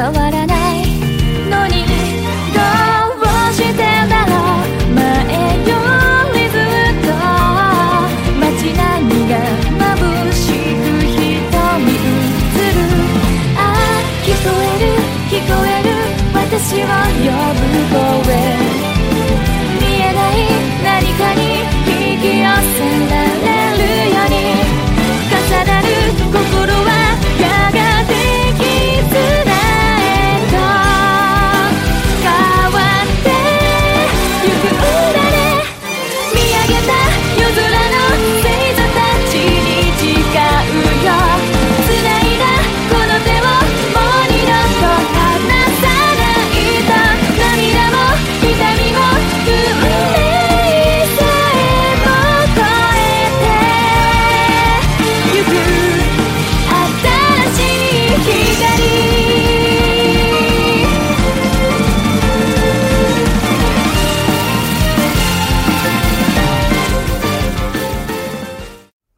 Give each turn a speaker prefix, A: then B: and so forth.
A: 変わらないのにどうしてだろう。前よりずっと街並みが眩しく瞳映る。ああ聞こえる聞こえる私を呼ぶ声。